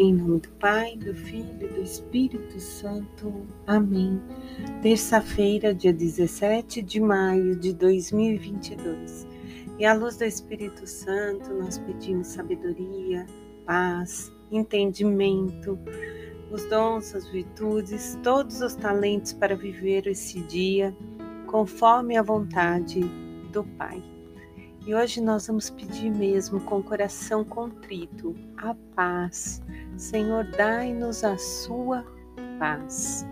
Em nome do Pai, do Filho e do Espírito Santo. Amém. Terça-feira, dia 17 de maio de 2022. E à luz do Espírito Santo, nós pedimos sabedoria, paz, entendimento, os dons, as virtudes, todos os talentos para viver esse dia conforme a vontade do Pai. E hoje nós vamos pedir mesmo com o coração contrito a paz. Senhor, dai-nos a sua paz.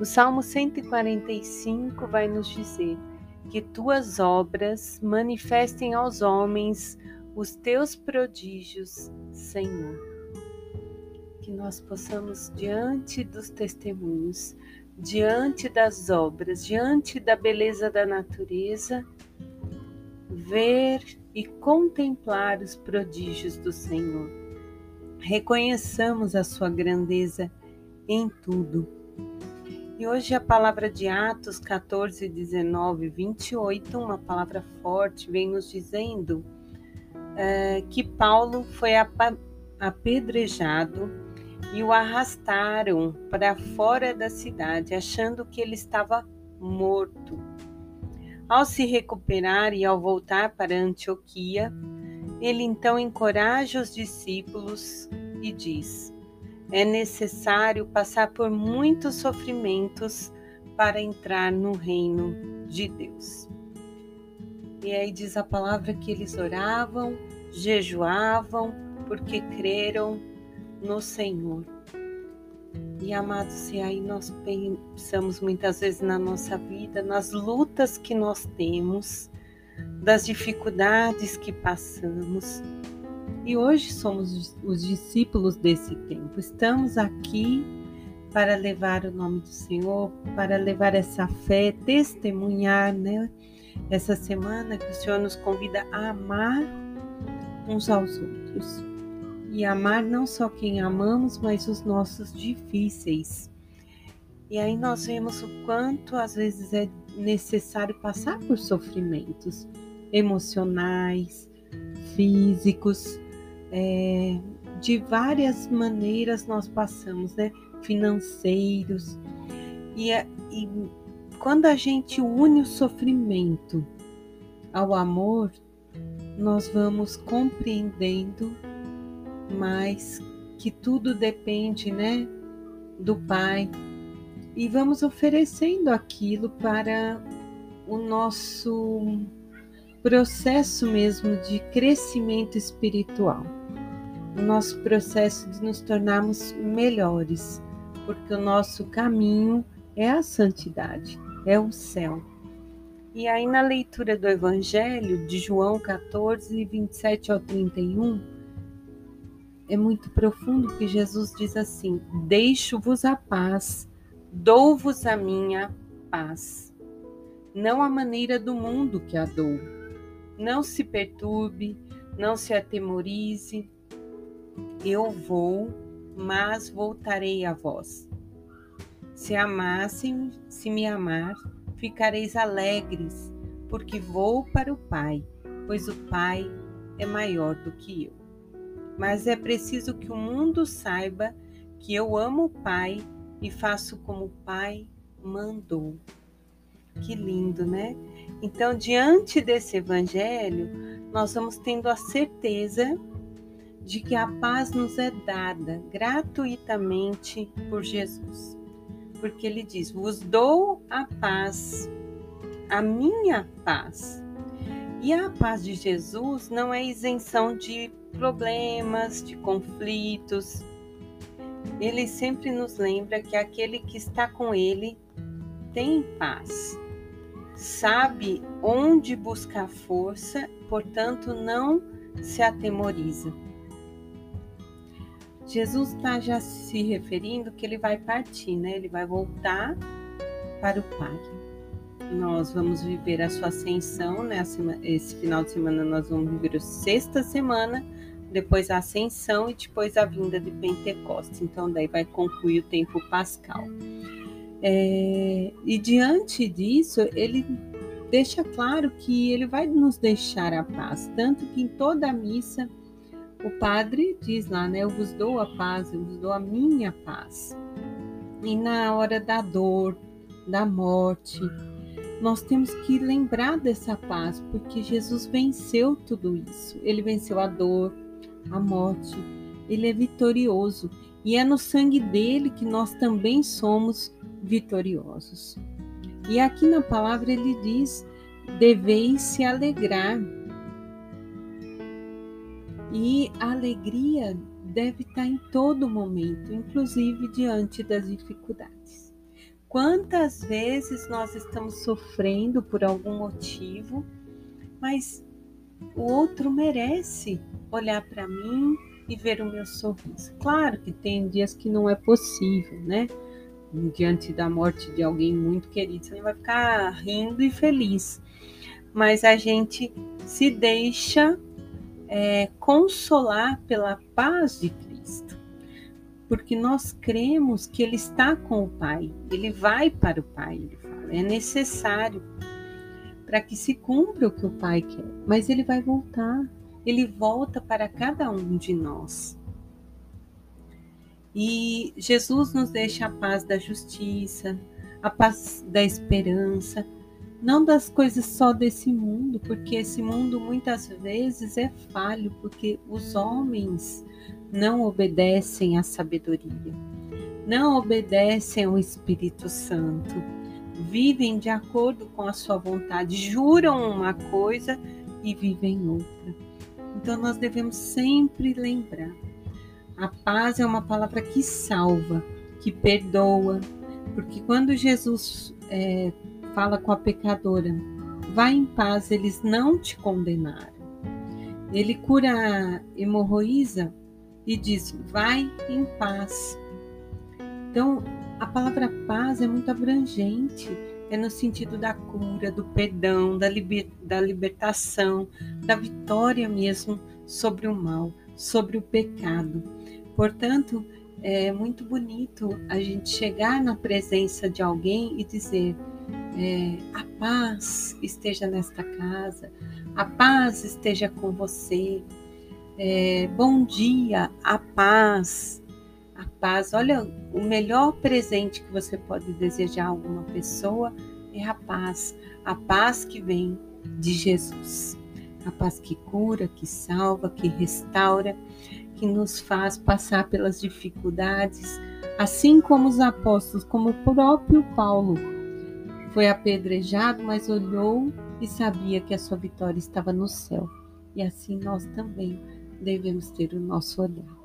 O Salmo 145 vai nos dizer que tuas obras manifestem aos homens os teus prodígios, Senhor. Que nós possamos, diante dos testemunhos, diante das obras, diante da beleza da natureza, ver e contemplar os prodígios do Senhor. Reconheçamos a sua grandeza em tudo. E hoje a palavra de Atos 14, 19, 28, uma palavra forte, vem nos dizendo é, que Paulo foi apedrejado e o arrastaram para fora da cidade, achando que ele estava morto. Ao se recuperar e ao voltar para Antioquia, ele então encoraja os discípulos e diz: É necessário passar por muitos sofrimentos para entrar no reino de Deus. E aí diz a palavra que eles oravam, jejuavam, porque creram no Senhor. E amados, se aí nós pensamos muitas vezes na nossa vida, nas lutas que nós temos, das dificuldades que passamos. E hoje somos os discípulos desse tempo. Estamos aqui para levar o nome do Senhor, para levar essa fé, testemunhar, né? Essa semana que o Senhor nos convida a amar uns aos outros e amar não só quem amamos, mas os nossos difíceis. E aí nós vemos o quanto às vezes é necessário passar por sofrimentos emocionais, físicos, é, de várias maneiras nós passamos, né? Financeiros. E, é, e quando a gente une o sofrimento ao amor, nós vamos compreendendo mas que tudo depende, né, do Pai. E vamos oferecendo aquilo para o nosso processo mesmo de crescimento espiritual. O nosso processo de nos tornarmos melhores, porque o nosso caminho é a santidade, é o céu. E aí, na leitura do Evangelho de João 14, 27 ao 31, é muito profundo que Jesus diz assim: Deixo-vos a paz, dou-vos a minha paz. Não a maneira do mundo que a dou. Não se perturbe, não se atemorize. Eu vou, mas voltarei a vós. Se amassem, se me amar, ficareis alegres, porque vou para o Pai, pois o Pai é maior do que eu mas é preciso que o mundo saiba que eu amo o Pai e faço como o Pai mandou. Que lindo, né? Então, diante desse evangelho, nós vamos tendo a certeza de que a paz nos é dada gratuitamente por Jesus. Porque ele diz: Vos dou a paz, a minha paz. E a paz de Jesus não é isenção de problemas, de conflitos. Ele sempre nos lembra que aquele que está com ele tem paz, sabe onde buscar força, portanto não se atemoriza. Jesus está já se referindo que ele vai partir, né? Ele vai voltar para o Pai. Nós vamos viver a sua ascensão, né? Esse final de semana nós vamos viver a sexta semana depois a ascensão e depois a vinda de Pentecostes. Então, daí vai concluir o tempo pascal. É, e diante disso, ele deixa claro que ele vai nos deixar a paz, tanto que em toda a missa o padre diz lá, né? Eu vos dou a paz, eu vos dou a minha paz. E na hora da dor, da morte, nós temos que lembrar dessa paz, porque Jesus venceu tudo isso. Ele venceu a dor, a morte. Ele é vitorioso e é no sangue dele que nós também somos vitoriosos. E aqui na palavra ele diz: deveis se alegrar e a alegria deve estar em todo momento, inclusive diante das dificuldades. Quantas vezes nós estamos sofrendo por algum motivo, mas o outro merece olhar para mim e ver o meu sorriso. Claro que tem dias que não é possível, né? Diante da morte de alguém muito querido, você vai ficar rindo e feliz. Mas a gente se deixa é, consolar pela paz de Cristo, porque nós cremos que Ele está com o Pai, Ele vai para o Pai, ele fala, é necessário para que se cumpra o que o Pai quer, mas Ele vai voltar, Ele volta para cada um de nós. E Jesus nos deixa a paz da justiça, a paz da esperança, não das coisas só desse mundo, porque esse mundo muitas vezes é falho, porque os homens não obedecem à sabedoria, não obedecem ao Espírito Santo, vivem de acordo com a sua vontade, juram uma coisa e vivem outra. Então nós devemos sempre lembrar: a paz é uma palavra que salva, que perdoa, porque quando Jesus é, fala com a pecadora: Vá em paz, eles não te condenaram. Ele cura a hemorroísa e diz: Vai em paz. Então, a palavra paz é muito abrangente, é no sentido da cura, do perdão, da, liber, da libertação, da vitória mesmo sobre o mal, sobre o pecado. Portanto, é muito bonito a gente chegar na presença de alguém e dizer: é, a paz esteja nesta casa, a paz esteja com você. É, bom dia, a paz, paz. Olha, o melhor presente que você pode desejar a alguma pessoa é a paz, a paz que vem de Jesus. A paz que cura, que salva, que restaura, que nos faz passar pelas dificuldades, assim como os apóstolos, como o próprio Paulo foi apedrejado, mas olhou e sabia que a sua vitória estava no céu. E assim nós também devemos ter o nosso olhar.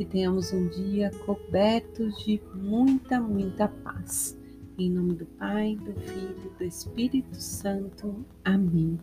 Que tenhamos um dia cobertos de muita, muita paz. Em nome do Pai, do Filho e do Espírito Santo. Amém.